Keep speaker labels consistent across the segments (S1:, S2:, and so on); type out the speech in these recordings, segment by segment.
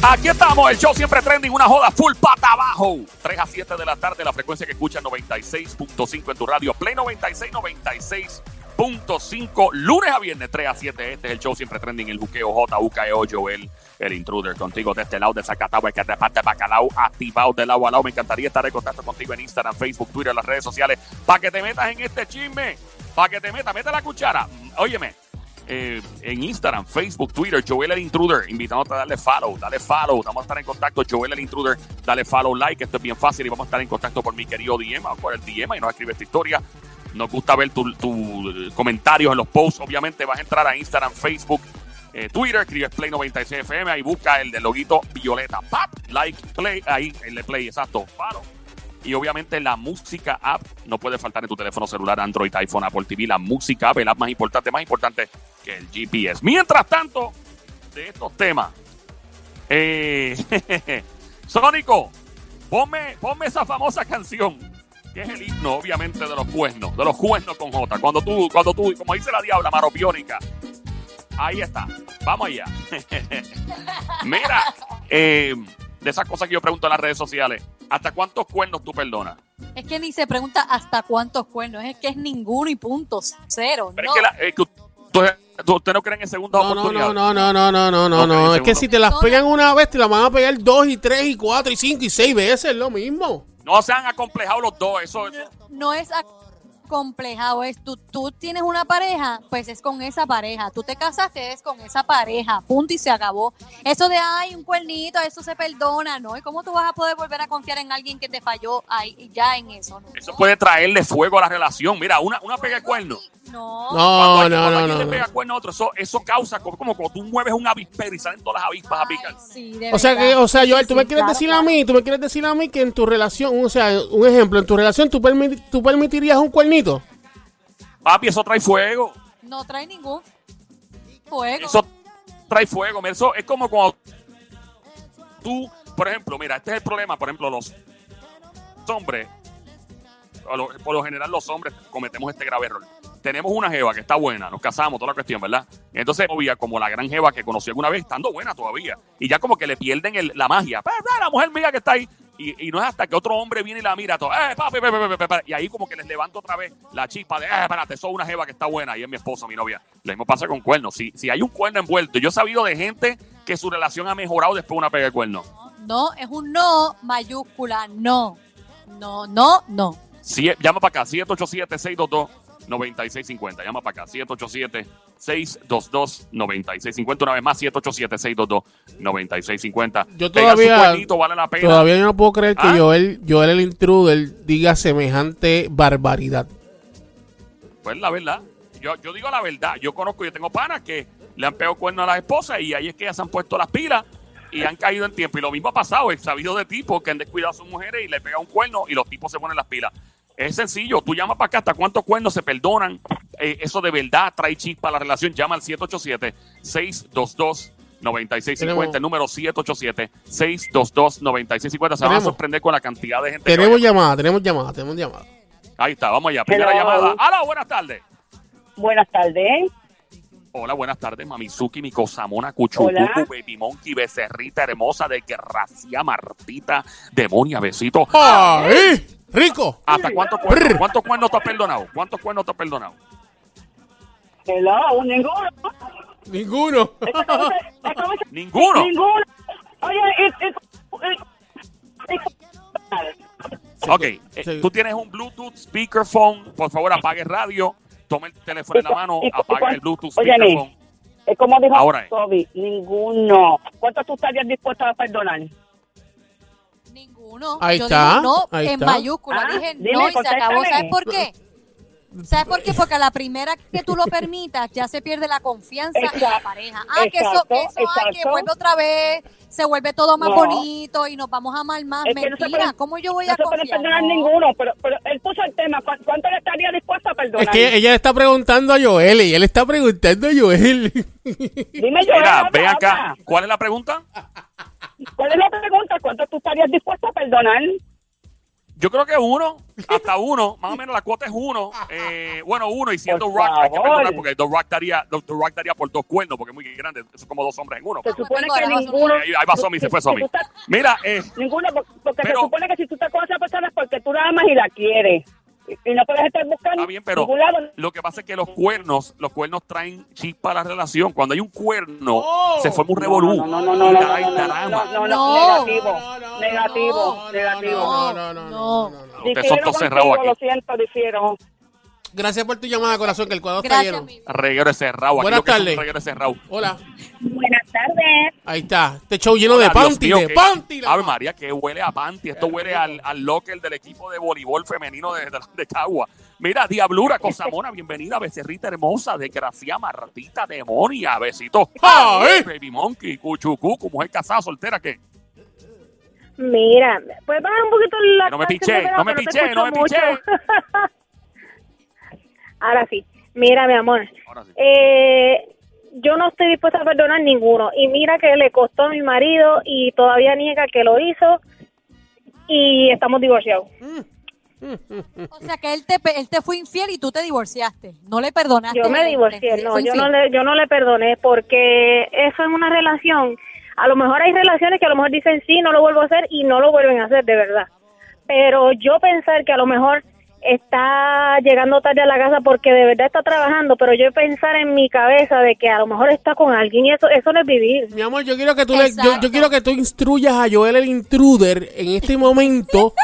S1: Aquí estamos, el show siempre trending, una joda full pata abajo. 3 a 7 de la tarde, la frecuencia que escucha 96.5 en tu radio. Play 96, 96.5. Lunes a viernes, 3 a 7. Este es el show siempre trending, el buqueo J, UKEO, Joel, el intruder contigo de este lado de Zacatau, que te parte bacalao, activado de lado a lado. Me encantaría estar en contacto contigo en Instagram, Facebook, Twitter, las redes sociales, para que te metas en este chisme, para que te metas, mete la cuchara. Óyeme, eh, en Instagram, Facebook, Twitter, Joel el Intruder, invitándote a darle follow, dale follow, vamos a estar en contacto, Joel el Intruder, dale follow, like, esto es bien fácil y vamos a estar en contacto por mi querido DM por el DM y nos escribe esta historia. Nos gusta ver tus tu comentarios en los posts, obviamente vas a entrar a Instagram, Facebook, eh, Twitter, escribes Play 96 FM, ahí busca el del loguito violeta, like, play, ahí, el de play, exacto, follow. Y obviamente la música app no puede faltar en tu teléfono celular, Android, iPhone, Apple TV. La música app, el app más importante, más importante que el GPS. Mientras tanto, de estos temas, eh, Sónico, ponme, esa famosa canción, que es el himno, obviamente, de los cuernos, de los cuernos con J. Cuando tú, cuando tú, como dice la diabla, maropiónica. Ahí está, vamos allá. Mira, eh, de esas cosas que yo pregunto en las redes sociales, ¿hasta cuántos cuernos tú perdonas?
S2: Es que ni se pregunta hasta cuántos cuernos, es que es ninguno y punto, cero.
S1: Pero
S2: no.
S1: es que, la- es que usted, usted no cree en segundas
S3: No, no,
S1: oportunidades.
S3: no, no, no, no, no, no,
S1: Ok,
S3: no. Es que si te las
S2: No,
S3: pegan
S2: no.
S3: una vez, te las van a pegar dos y tres y cuatro y cinco y seis veces, lo mismo.
S1: No se han acomplejado los dos. Eso, eso-
S2: no es complejado, es tú, tú tienes una pareja, pues es con esa pareja. Tú te casaste, es con esa pareja. Punto y se acabó. Eso de, ay, un cuernito, eso se perdona, ¿no? ¿Y cómo tú vas a poder volver a confiar en alguien que te falló ahí, ya en eso?
S1: eso puede traerle fuego a la relación. Mira, una, una pega de cuerno.
S2: No.
S3: No,
S1: alguien-
S3: no, no, no.
S1: le pega cuerno a otro, eso, eso causa como, como cuando tú mueves un avispero y salen todas las avispas a picar.
S2: Ay, sí, de
S3: O sea
S2: verdad.
S3: que, o sea, Joel, tú
S2: sí,
S3: me quieres
S2: claro,
S3: decir a mí, tú me quieres decir a mí que en tu relación, o sea, un ejemplo, en tu relación tú, permi- tú permitirías un cuernito.
S1: Papi, eso trae fuego.
S2: No trae ningún fuego.
S1: Eso trae fuego. mira, Eso es como cuando tú, por ejemplo, mira, este es el problema. Por ejemplo, los hombres, por lo general los hombres cometemos este grave error. Tenemos una jeva que está buena, nos casamos, toda la cuestión, ¿verdad? Y entonces, obvia, como la gran jeva que conocí alguna vez, estando buena todavía. Y ya como que le pierden el- la magia. La mujer mía que está ahí. Y, y no es hasta que otro hombre viene y la mira todo. Eh, papi, papi, papi, papi, papi". Y ahí como que les levanto otra vez la chispa de, eh, espérate, soy una jeva que está buena. Y es mi esposo, mi novia. Lo mismo pasa con cuernos. Si, si hay un cuerno envuelto, yo he sabido de gente que su relación ha mejorado después de una pega de cuerno.
S2: No, es un no mayúscula, no. No, no, no.
S1: Sie- llama para acá, 787-622-9650. Llama para acá, 787-622-9650. Una vez más, 787-622-9650.
S3: Yo todavía-
S1: cuernito, vale la pena.
S3: Todavía no puedo creer que
S1: ¿Ah?
S3: Joel, Joel el intruder diga semejante barbaridad.
S1: Pues la verdad. Yo, yo digo la verdad. Yo conozco, yo tengo panas que le han pegado cuernos a las esposas y ahí es que ellas se han puesto las pilas y han caído en tiempo. Y lo mismo ha pasado. He sabido de tipos que han descuidado a sus mujeres y le pegan un cuerno y los tipos se ponen las pilas. Es sencillo. Tú llamas para acá hasta cuántos cuernos se perdonan. Eh, eso de verdad trae chispa a la relación. Llama al 787-622. 9650,
S3: Tenemos-
S1: el número 787-622-9650. Se van a sorprender con la cantidad de gente que
S3: Tenemos llamada, tenemos llamada, tenemos llamada.
S1: Ahí está, vamos allá. Primera
S4: Hello.
S1: llamada. Hola, buenas tardes.
S4: Buenas tardes.
S1: Hola, buenas tardes, Mamizuki, mi cosamona, Cuchucucu. Baby Monkey, Becerrita hermosa, desgracia, Martita, demonia, besito.
S3: ¡Ay! ¡Rico!
S1: ¿Hasta cuántos cuernos, cuántos cuernos te has perdonado? ¿Cuántos cuernos te has perdonado?
S4: Hello, ninguno.
S3: Ninguno.
S1: Ninguno.
S4: Ninguno. Oye,
S1: Ok, eh,
S3: Sí.
S1: tú tienes un Bluetooth speakerphone, por favor apague radio, tome el teléfono en la mano, apague el Bluetooth speakerphone.
S4: es como dijo
S1: Ahora es.
S4: Toby, ninguno. ¿Cuánto tú estarías dispuesto a perdonar?
S2: Ninguno.
S3: Ahí
S2: Yo
S3: está,
S2: dije no
S3: ahí
S2: en
S3: está.
S2: mayúscula.
S4: Ah,
S2: dije
S4: dime,
S2: no y se acabó. ¿Sabes por qué? ¿Sabes por qué? Porque a la primera que tú lo permitas ya se pierde la confianza en la
S4: Exacto,
S2: pareja. Ah, que eso,
S4: exacto,
S2: que eso, ay, que
S4: exacto.
S2: vuelve otra vez, se vuelve todo más
S4: No.
S2: bonito y nos vamos a amar más.
S4: Es no se
S2: Mentira,
S4: puede-
S2: ¿cómo yo voy
S4: No
S2: a
S4: se puede
S2: confiar?
S4: perdonar
S2: No.
S4: ninguno, pero, pero él puso el tema. ¿cu- ¿Cuánto le estaría dispuesto a perdonar?
S3: Es que ella le está preguntando a Joel y él está preguntando a Joel.
S4: Dime yo.
S1: Mira, ven acá. ¿Cuál es la pregunta?
S4: ¿Cuál es la pregunta? ¿Cuánto tú estarías dispuesto a perdonar?
S1: Yo creo que uno, hasta uno, más o menos la cuota es uno. Eh, bueno, uno, y siendo Rock, hay que perdonar porque The Rock, daría, The Rock daría por dos cuernos, porque es muy grande. Eso es como dos hombres en uno.
S4: Se supone que ninguno.
S1: Ahí, ahí va Somi, se fue Somi. Mira, eh,
S4: Ninguno, porque
S1: Pero-
S4: se supone que si tú estás con esa persona es porque tú la amas y la quieres. Y, no puedes estar buscando
S1: Está bien, pero
S4: ningún lado.
S1: lo que pasa es que los cuernos, los cuernos traen chispa a la relación. Cuando hay un cuerno,
S3: Oh.
S1: se forma un revolú.
S4: No, no, no, no, no,
S1: y
S4: no, no, no, no, no, no,
S2: No.
S4: negativo, negativo, negativo.
S3: No, no, no, no, no, no, no.
S1: Ustedes son todos cerrados aquí.
S4: Lo siento, difiero.
S3: Gracias por tu llamada, corazón, que el cuadro está
S2: Gracias,
S3: lleno.
S2: mi
S1: Reguero cerrado. Aquí
S3: Buenas tardes.
S1: reguero cerrado.
S3: Hola.
S4: Buenas tardes.
S3: Ahí está. Este show lleno de
S1: Hola,
S3: panty,
S1: mío,
S3: de panty.
S1: Ave María, que huele a panty. Esto huele al, al locker del equipo de voleibol femenino de, de, de Cagua. Mira, Diablura, Cosamona, bienvenida, becerrita hermosa, desgracia, Martita, demonia, besito.
S3: Ay.
S1: Baby Monkey, Cuchucucu, mujer casada, soltera, ¿qué?
S5: Mira, puedes bajar un poquito la
S1: no me piché, no me piché, no me piché.
S5: Ahora sí. Mira, mi amor.
S1: Ahora sí.
S5: Eh, yo no estoy dispuesta a perdonar ninguno. Y mira que le costó a mi marido y todavía niega que lo hizo. Y estamos divorciados.
S2: O sea que él te, él te fue infiel y tú te divorciaste. No le perdonaste.
S5: Yo me divorcié, no, yo no le, yo no le perdoné porque eso es una relación. A lo mejor hay relaciones que a lo mejor dicen sí, no lo vuelvo a hacer y no lo vuelven a hacer de verdad. Pero yo pensar que a lo mejor está llegando tarde a la casa porque de verdad está trabajando, pero yo pensar en mi cabeza de que a lo mejor está con alguien y eso, eso no es vivir.
S3: Mi amor, yo quiero que tú le, yo, quiero que tú instruyas a Joel el intruder en este momento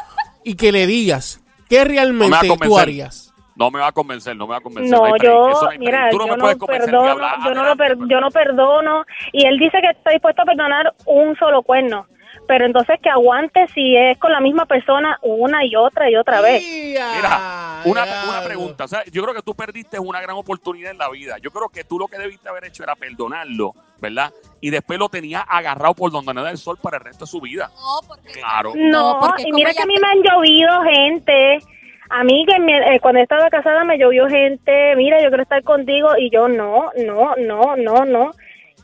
S3: y que le digas qué
S1: No
S3: realmente tú
S1: convencer.
S3: harías.
S1: No me va a convencer, no me va a convencer.
S5: No, yo,
S1: eso no
S5: mira,
S1: Tú no
S5: yo
S1: me
S5: no
S1: puedes convencer,
S5: perdono, yo no, lo per- yo no perdono, y él dice que está dispuesto a perdonar un solo cuerno, pero entonces que aguante si es con la misma persona una y otra y otra vez.
S1: Mira, una, una pregunta. O sea, yo creo que tú perdiste una gran oportunidad en la vida. Yo creo que tú lo que debiste haber hecho era perdonarlo, ¿verdad? Y después lo tenías agarrado por donde no da el sol para el resto de su vida.
S2: No, porque
S1: Claro.
S5: No,
S2: No, porque
S5: y mira que a mí me han llovido gente. A mí que me- eh, cuando estaba casada me llovió gente, mira, yo quiero estar contigo y yo no, no, no, no, no.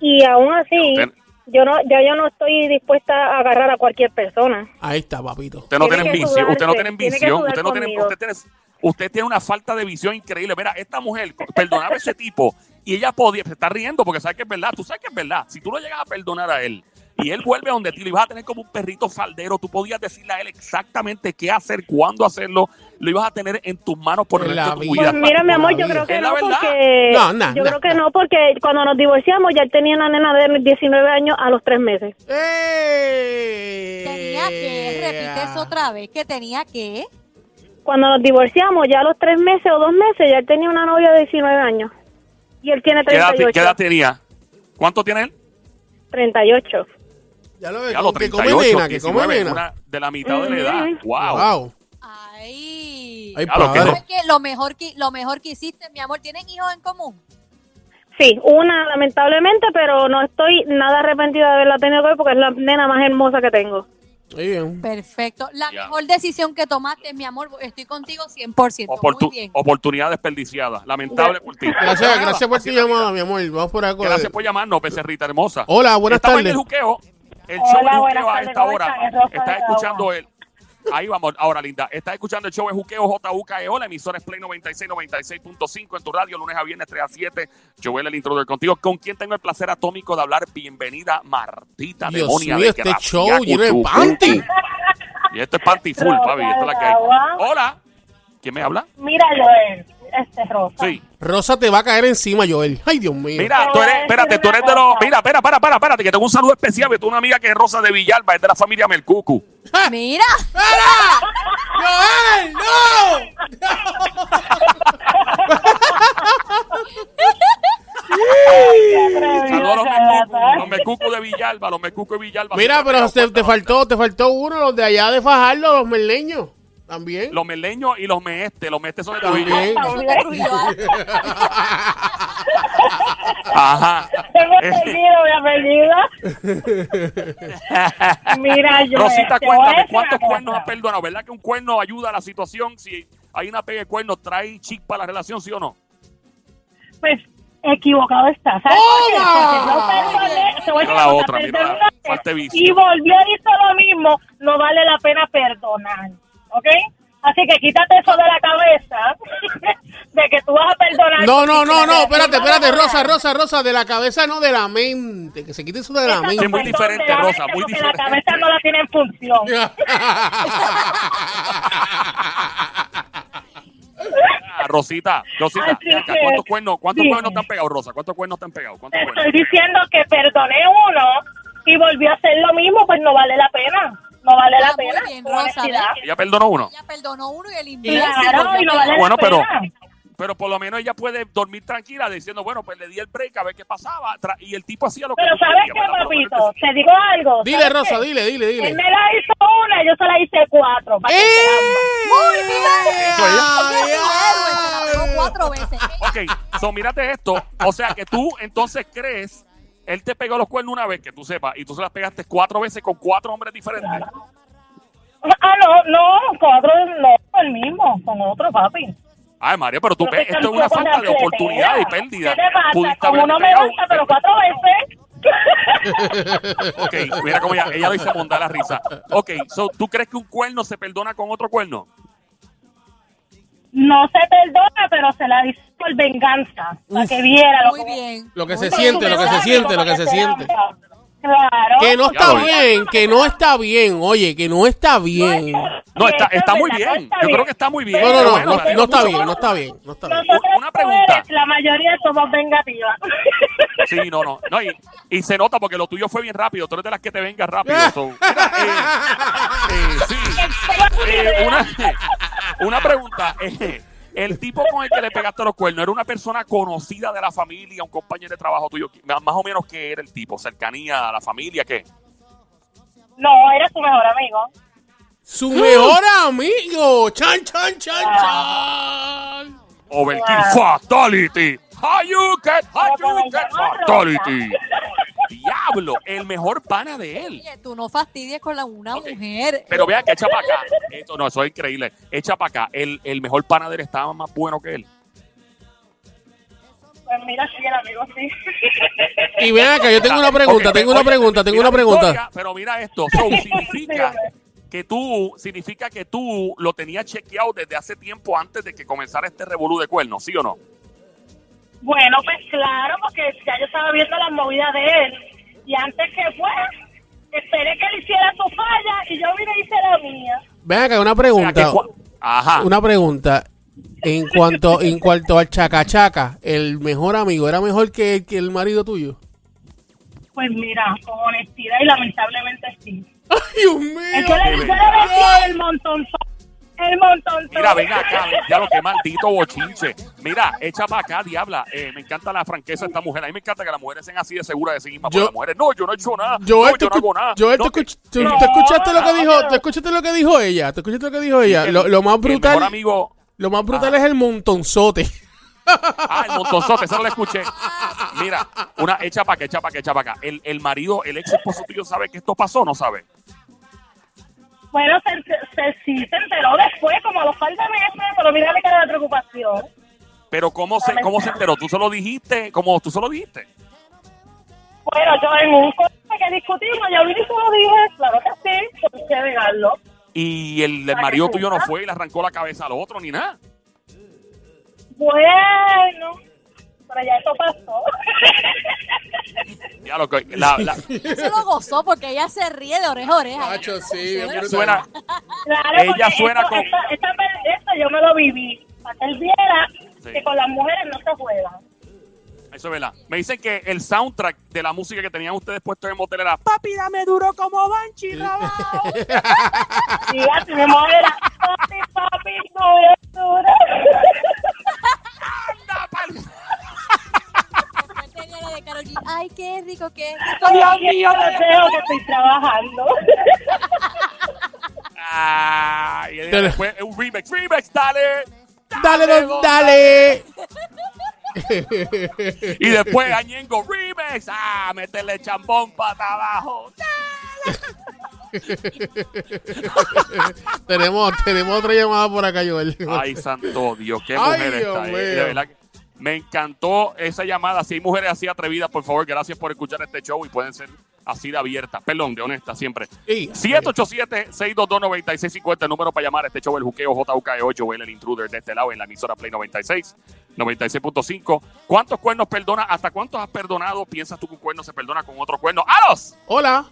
S5: Y aún así,
S1: Usted-
S5: yo no, ya yo no estoy dispuesta a agarrar a cualquier persona.
S3: Ahí está, papito.
S1: Usted no
S5: Tiene
S1: visión, usted no tiene visión, usted no tiene, usted tiene, usted tiene una falta de visión increíble. Mira, esta mujer perdonaba a ese tipo y ella podía, se está riendo porque sabe que es verdad, tú sabes que es verdad. Si tú lo llegas a perdonar a él y él vuelve a donde ti, lo ibas a tener como un perrito faldero, tú podías decirle a él exactamente qué hacer, cuándo hacerlo, lo ibas a tener en tus manos por el resto
S3: la
S1: de tu
S3: vida.
S5: Pues mira, mi amor, yo creo que
S1: Es la
S5: no,
S1: verdad.
S5: porque
S3: No, nah,
S5: yo creo que no, porque cuando nos divorciamos ya él tenía una nena de 19 años a los tres meses.
S3: ¡Eh!
S2: tenía que, repite eso otra vez, que tenía que.
S5: Cuando nos divorciamos ya a los tres meses o dos meses ya él tenía una novia de 19 años y él tiene
S1: ¿Qué edad,
S5: 38.
S1: qué edad tenía? ¿Cuánto tiene él?
S5: 38.
S3: Ya lo ves,
S1: Ya los
S3: que come
S1: 38,
S3: nena, que come
S1: 19,
S3: nena.
S1: una de la mitad de la edad. Wow.
S3: Wow.
S2: Ay.
S3: Ay,
S1: Claro que.
S2: Lo mejor que lo mejor que hiciste, mi amor, ¿tienen hijos en común?
S5: Sí, una lamentablemente, pero no estoy nada arrepentida de haberla tenido ver porque es la nena más hermosa que tengo.
S3: Muy bien.
S2: Perfecto. La
S1: Ya.
S2: mejor decisión que tomaste, mi amor, estoy contigo 100%.
S1: Oportu-
S2: Muy bien.
S1: oportunidad desperdiciada. Lamentable por ti.
S3: Gracias, gracias por tu llamada, mi amor. Vamos por acá.
S1: Gracias por llamarnos, becerrita hermosa.
S3: Hola, buenas tardes.
S1: El. El
S4: Hola,
S1: show de juqueo a esta
S4: ¿cómo
S1: hora.
S4: están? Es Rosa
S1: Está
S4: de
S1: escuchando el. Ahí vamos, ahora linda. Está escuchando el show de juqueo JUKEO, la emisora es Play 96, 96.5 en tu radio, lunes a viernes 3 a 7. Joel, el introdudor contigo. ¿Con quién tengo el placer atómico de hablar? Bienvenida, Martita
S3: Dios
S1: Demonia.
S3: mío,
S1: de
S3: este
S1: Gracia,
S3: show lleno de panty.
S1: Y esto es panty full, papi. Esto es la que hay. Hola. ¿Quién me habla?
S4: Mira, Joel, este Rosa.
S1: Sí.
S3: Rosa te va a caer encima, Joel. Ay, Dios mío.
S1: Mira, tú eres, espérate, tú eres de los. Mira, espera, para, para, espérate, que tengo un saludo especial. que Tú una amiga que es Rosa de Villalba, es de la familia Melcucu.
S2: Mira,
S3: ¡Joel! ¡No!
S1: Saludos a los Melcucu, los Melcucu de Villalba, los Melcucu de Villalba.
S3: Mira, pero te, te faltó, te faltó uno, los de allá de Fajardo, los merleños. También.
S1: Los meleños y los meestes. Los meestes son de Trujillo. Ajá.
S4: Tengo apellido, mi apellido. Mira, Joel,
S1: Rosita,
S4: te voy a
S1: cuéntame, ¿cuántos cuernos has perdonado? ¿Verdad que un cuerno ayuda a la situación? Si hay una pega de cuernos, trae chispa a la relación, ¿sí o no?
S4: Pues equivocado está. ¿Sabes por qué? Yo
S1: la otra, mira
S4: y volvió y hizo lo mismo, no vale la pena perdonar. ¿Ok? Así que quítate eso de la cabeza, de que tú vas a perdonar.
S3: No, no, no, no, espérate, espérate, Rosa, Rosa, Rosa, de la cabeza, no de la mente. Que se quite eso de la mente.
S1: Sí, muy diferente,
S4: de la
S1: Rosa, muy
S4: porque
S1: diferente.
S4: La cabeza no la tiene en función.
S1: Ah, Rosita, Rosita, ¿cuántos cuernos, cuántos cuernos te han pegado, Rosa? ¿Cuántos cuernos te han pegado? ¿Cuántos
S4: Te
S1: cuernos?
S4: estoy diciendo que perdoné uno y volvió a hacer lo mismo, pues no vale la pena. No vale
S2: Ah,
S4: la
S2: muy
S4: pena.
S2: bien, Rosa.
S1: Ella perdonó uno.
S2: Ella perdonó uno y el imbécil.
S4: Claro,
S2: volvió
S4: y no
S2: a
S4: vale
S2: pegar.
S1: Bueno,
S4: la
S1: pero-
S4: pena.
S1: Pero por lo menos ella puede dormir tranquila diciendo, bueno, pues le di el break a ver qué pasaba. Y el tipo hacía lo que
S4: Pero ¿sabes qué, papito?
S1: te-
S4: Te digo algo.
S3: Dile,
S4: ¿sabes
S3: Rosa,
S4: qué?
S3: dile, dile,
S4: Él
S3: dile.
S4: me la hizo una, yo se la hice cuatro. Lamba.
S2: Muy bien. Cuatro veces.
S1: Ok, so mírate esto. O sea que tú entonces crees, él te pegó los cuernos una vez, que tú sepas, y tú se las pegaste cuatro veces con cuatro hombres diferentes.
S4: Ah, no, no, con otro, no, el mismo, con otro papi.
S1: Ay, María, pero tú
S4: te
S1: esto es una falta de oportunidad y pérdida.
S4: ¿Qué te pasa? Como me gusta, pero cuatro veces.
S1: Ok, mira cómo ella, ella lo dice monda la risa. Ok, so, ¿tú crees que un cuerno se perdona con otro cuerno?
S4: No se perdona, pero se la hizo por venganza. Para que viera lo
S2: Muy
S4: que
S2: bien.
S3: Lo que se siente, lo que se siente, lo que se siente.
S4: Claro.
S3: Que no
S1: Ya
S3: está
S1: vi.
S3: bien, que no está bien, oye, que no está bien.
S1: No, está, está muy bien. Yo creo que está muy bien.
S3: No, no, no, no, no está bien, no está bien, no está bien.
S1: Una pregunta.
S4: mujeres, la mayoría somos vengativas.
S1: Sí, no, no. no y, y se nota porque lo tuyo fue bien rápido. Tú eres de las que te vengas rápido. so, mira, eh, eh, sí. Eh, una, una pregunta. eh, el tipo con el que le pegaste los cuernos era una persona conocida de la familia, un compañero de trabajo tuyo. Más o menos, ¿qué era el tipo? ¿Cercanía a la familia? ¿Qué?
S4: No, era su mejor amigo.
S3: Su mejor amigo. Chan, chan, chan, chan.
S1: Overkill Fatality. Diablo, el mejor pana de él.
S2: Oye, tú no fastidies con la, una mujer.
S1: Pero vean que echa para acá. Esto no, eso es increíble. Echa para acá. El, el mejor pana de él estaba más bueno que él.
S4: Pues mira, sí, el amigo sí.
S3: Y ven acá, yo tengo una pregunta, tengo una pregunta, tengo una pregunta.
S1: historia, pero mira esto. So, significa que tú, significa que tú lo tenías chequeado desde hace tiempo antes de que comenzara este revolú de cuernos, ¿sí o no?
S4: Bueno, pues claro, porque ya yo estaba viendo las movidas de él. Y antes que fue, esperé que él hiciera su falla y yo vine y hice la mía.
S3: Ven acá, una
S1: O sea,
S3: pregunta.
S1: Ajá.
S3: Una pregunta. En cuanto, en cuanto al chacachaca, ¿el mejor amigo era mejor que, que el marido tuyo?
S4: Pues mira, con honestidad y lamentablemente sí.
S3: ¡Ay, Dios mío!
S4: Es que le,
S1: qué
S4: yo le
S1: verdad.
S4: decía el montón, el montón.
S1: Mira, ven acá, ya lo que maldito bochinche. Mira, echa para acá, diabla. Eh, me encanta la franqueza de esta mujer. A mí me encanta que las mujeres sean así de seguras de sí mismas.
S3: Yo-
S1: las mujeres, no, yo no he hecho nada.
S3: Joel,
S1: no,
S3: ¿tú,
S1: yo no hago nada.
S3: Joel,
S1: No,
S3: ¿tú,
S1: que-
S3: escuch- tú-
S4: No,
S3: tú escuchaste lo que dijo? ¿Tú escuchaste lo que dijo ella? ¿Tú escuchaste lo que dijo ella?
S1: el-
S3: Lo, lo más
S1: El mejor
S3: brutal,
S1: amigo.
S3: lo más brutal
S1: Ah.
S3: es el montonzote.
S1: Ah, el montonzote, eso no lo escuché. Mira, una echa para acá, echa para acá, echa para acá. El, el marido, el ex esposo tuyo, ¿sabe que esto pasó o no sabe?
S4: Bueno, se, se- sí se enteró después, como a los par de meses, pero mira que era de preocupación.
S1: Pero ¿cómo se, cómo se enteró? ¿Tú se lo dijiste? ¿Cómo tú se lo dijiste?
S4: Bueno, yo en un corte que discutimos, yo lo dije, claro que sí, por qué negarlo.
S1: Y el, el marido tuyo no fue y le arrancó la cabeza al otro ni nada.
S4: Bueno, pero ya eso pasó.
S1: Ya lo que, la, la-
S2: Se lo gozó porque ella se ríe de oreja a oreja.
S3: Sí, bien brutal.
S1: suena,
S4: Claro,
S1: Ella suena
S4: esto,
S1: con-
S4: esta- esta- esto yo me lo viví, para que él viera
S1: Sí.
S4: que con las mujeres no se juega.
S1: Eso es verdad. Me dicen que el soundtrack de la música que tenían ustedes puesto en motel era Papi, dame duro como Banshee, Rabao".
S4: Y así mismo era, papi, papi,
S2: Ay, qué rico, qué rico.
S4: Dios mío, deseo que estoy trabajando.
S1: Ah, y después un remix, remix, dale.
S3: Dale, Don, dale.
S1: Y después Añengo, remix. Ah, meterle chambón para abajo.
S3: tenemos, tenemos otra llamada por acá, Joel.
S1: Ay, santo Dios, qué
S3: Ay,
S1: mujer
S3: Dios
S1: está. eh. Me encantó esa llamada. Si hay mujeres así atrevidas, por favor, gracias por escuchar este show y pueden ser así de abierta, perdón, de honesta siempre.
S3: Sí.
S1: 787-622-9650, el número para llamar a este show, el juqueo JUKE8, Joel, el intruder de este lado en la emisora Play 96, 96.5. ¿Cuántos cuernos perdona? ¿Hasta cuántos has perdonado? ¿Piensas tú que un cuerno se perdona con otro cuerno? ¡Alos!
S3: Hola.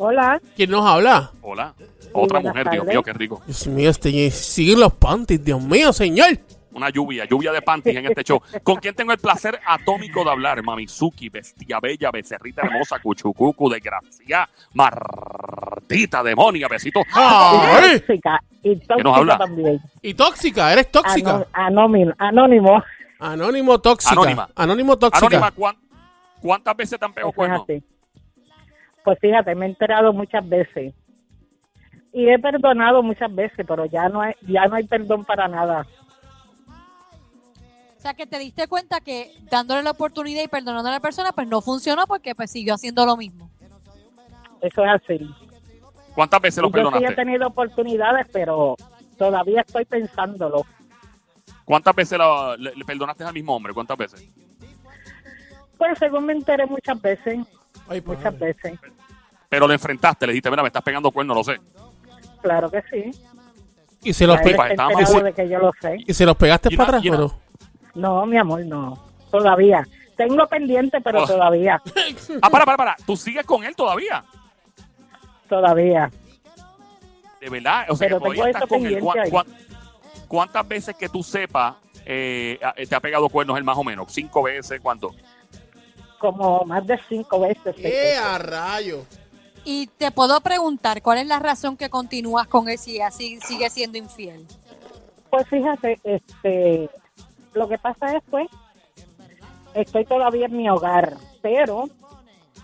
S6: Hola,
S3: ¿Quién nos habla?
S1: Hola. Otra mujer, Dios mío, qué rico.
S3: Dios mío, este, siguen los panties, Dios mío, señor.
S1: Una lluvia, lluvia de panties en este show. ¿Con quién tengo el placer atómico de hablar? Mamizuki, bestia bella, becerrita hermosa, cuchucucu, desgracia, martita, demonia, besito.
S3: Ay.
S6: tóxica y tóxica
S1: nos habla?
S6: también.
S3: Y tóxica, eres tóxica.
S6: Anónimo, anónimo.
S3: Anónimo tóxica.
S1: Anónima.
S3: Anónimo tóxica.
S1: Anónima, ¿cuán- ¿cuántas veces te han pegado cuernos?
S6: Pues fíjate, me he enterado muchas veces. Y he perdonado muchas veces, pero ya no hay, ya no hay perdón para nada.
S2: Sea, que te diste cuenta que dándole la oportunidad y perdonando a la persona, pues no funcionó porque pues siguió haciendo lo mismo.
S6: Eso es así.
S1: ¿Cuántas veces los
S6: Y yo sí he
S1: perdonaste?
S6: tenido oportunidades, pero todavía estoy pensándolo.
S1: ¿Cuántas veces la- le, le perdonaste al mismo hombre? ¿Cuántas veces?
S6: Pues según me enteré muchas veces,
S3: Ay, padre.
S6: muchas veces.
S1: Pero le enfrentaste, le dijiste, mira, me estás pegando cuernos, lo sé.
S6: Claro que sí.
S3: Y se los,
S6: Ya
S3: pe-
S6: él
S1: pues,
S6: está
S1: estábamos-
S6: enterado de que yo lo sé.
S3: y se los pegaste para atrás, pero.
S6: No, mi amor, no. Todavía. Tengo pendiente, pero
S1: Oh.
S6: todavía.
S1: Ah, para, para, para. ¿Tú sigues con él todavía?
S6: Todavía.
S1: De verdad. O sea,
S6: Pero
S1: que todavía
S6: tengo
S1: estás
S6: esto
S1: con él.
S6: pendiente
S1: ¿Cuán-
S6: ahí.
S1: cuán- ¿Cuántas veces que tú sepas eh, te ha pegado cuernos él más o menos? ¿Cinco veces? ¿Cuánto?
S6: Como más de cinco veces.
S3: ¡Eh, a rayo!
S2: Y te puedo preguntar, ¿cuál es la razón que continúas con él si así sigue siendo infiel?
S6: Pues fíjate, este, lo que pasa es pues, estoy todavía en mi hogar, pero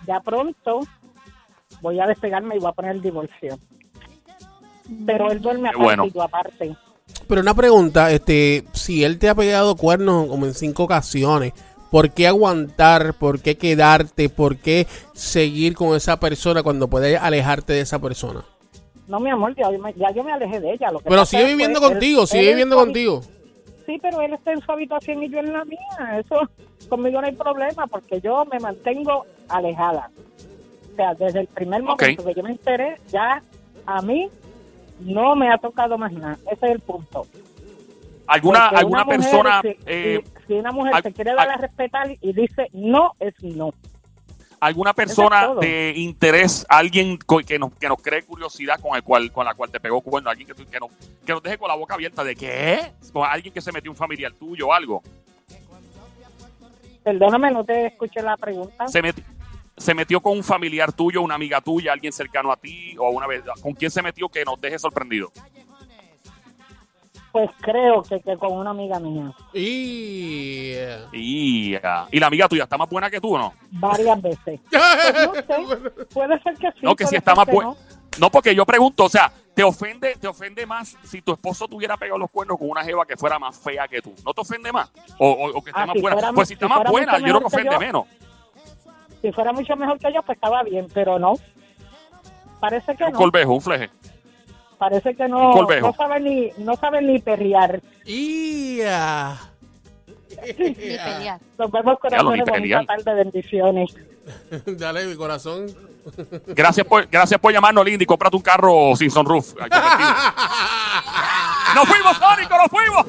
S6: ya pronto voy a despegarme y voy a poner el divorcio. Pero él duerme aparte
S1: bueno.
S6: y yo aparte.
S3: Pero una pregunta, este, si él te ha pegado cuernos como en cinco ocasiones, ¿por qué aguantar? ¿Por qué quedarte? ¿Por qué seguir con esa persona cuando puedes alejarte de esa persona?
S6: No, mi amor, ya, yo me- ya yo me alejé de ella. Lo que
S3: Pero sigue
S6: es,
S3: viviendo
S6: pues,
S3: contigo,
S6: él-
S3: sigue viviendo contigo.
S6: Sí, pero él está en su habitación y yo en la mía. Eso conmigo no hay problema porque yo me mantengo alejada. O sea, desde el primer momento que yo me enteré, ya a mí no me ha tocado más nada. Ese es el punto.
S1: ¿Alguna,
S6: Porque
S1: alguna persona...
S6: si,
S1: eh,
S6: si- si una mujer
S1: al-
S6: se quiere dar a respetar y dice no, es no.
S1: Alguna persona de interés, alguien que nos, que nos cree curiosidad con el cual, con la cual te pegó cuerno, alguien que, que, nos, que nos deje con la boca abierta de qué, con alguien que se metió un familiar tuyo o algo,
S6: Perdóname, no te escuché la pregunta.
S1: se, meti- se metió con un familiar tuyo, una amiga tuya, alguien cercano a ti o una vez, ¿con quién se metió que nos deje sorprendido?
S6: Pues creo que, que con una amiga mía.
S3: Y...
S1: Y, ah, y la amiga tuya está más buena que tú, ¿o ¿no?
S6: Varias veces. Pues no sé. Puede ser que sí.
S1: No, que si está más buena.
S6: no.
S1: No, porque yo pregunto, o sea, ¿te ofende, ¿te ofende más si tu esposo tuviera pegado los cuernos con una jeva que fuera más fea que tú? ¿No te ofende más? O, o- o que esté
S6: Ah,
S1: más
S6: si
S1: buena.
S6: fuera-
S1: pues si está
S6: si
S1: más buena, yo creo que ofende
S6: yo.
S1: menos.
S6: Si fuera mucho mejor que yo, pues estaba bien, pero no. Parece que
S1: Un
S6: no.
S1: colbejo, un fleje.
S6: Parece que no. No sabe ni, no sabe ni perrear.
S3: Y...
S2: Ni pelear.
S6: Nos vemos
S1: Ya
S6: corazones,
S1: ni
S6: bonita tarde, bendiciones.
S3: Dale, mi corazón.
S1: Gracias por, gracias por llamarnos, Lindy. Cómprate un carro sin sunroof. ¡Nos fuimos, Sónico! ¡Nos fuimos!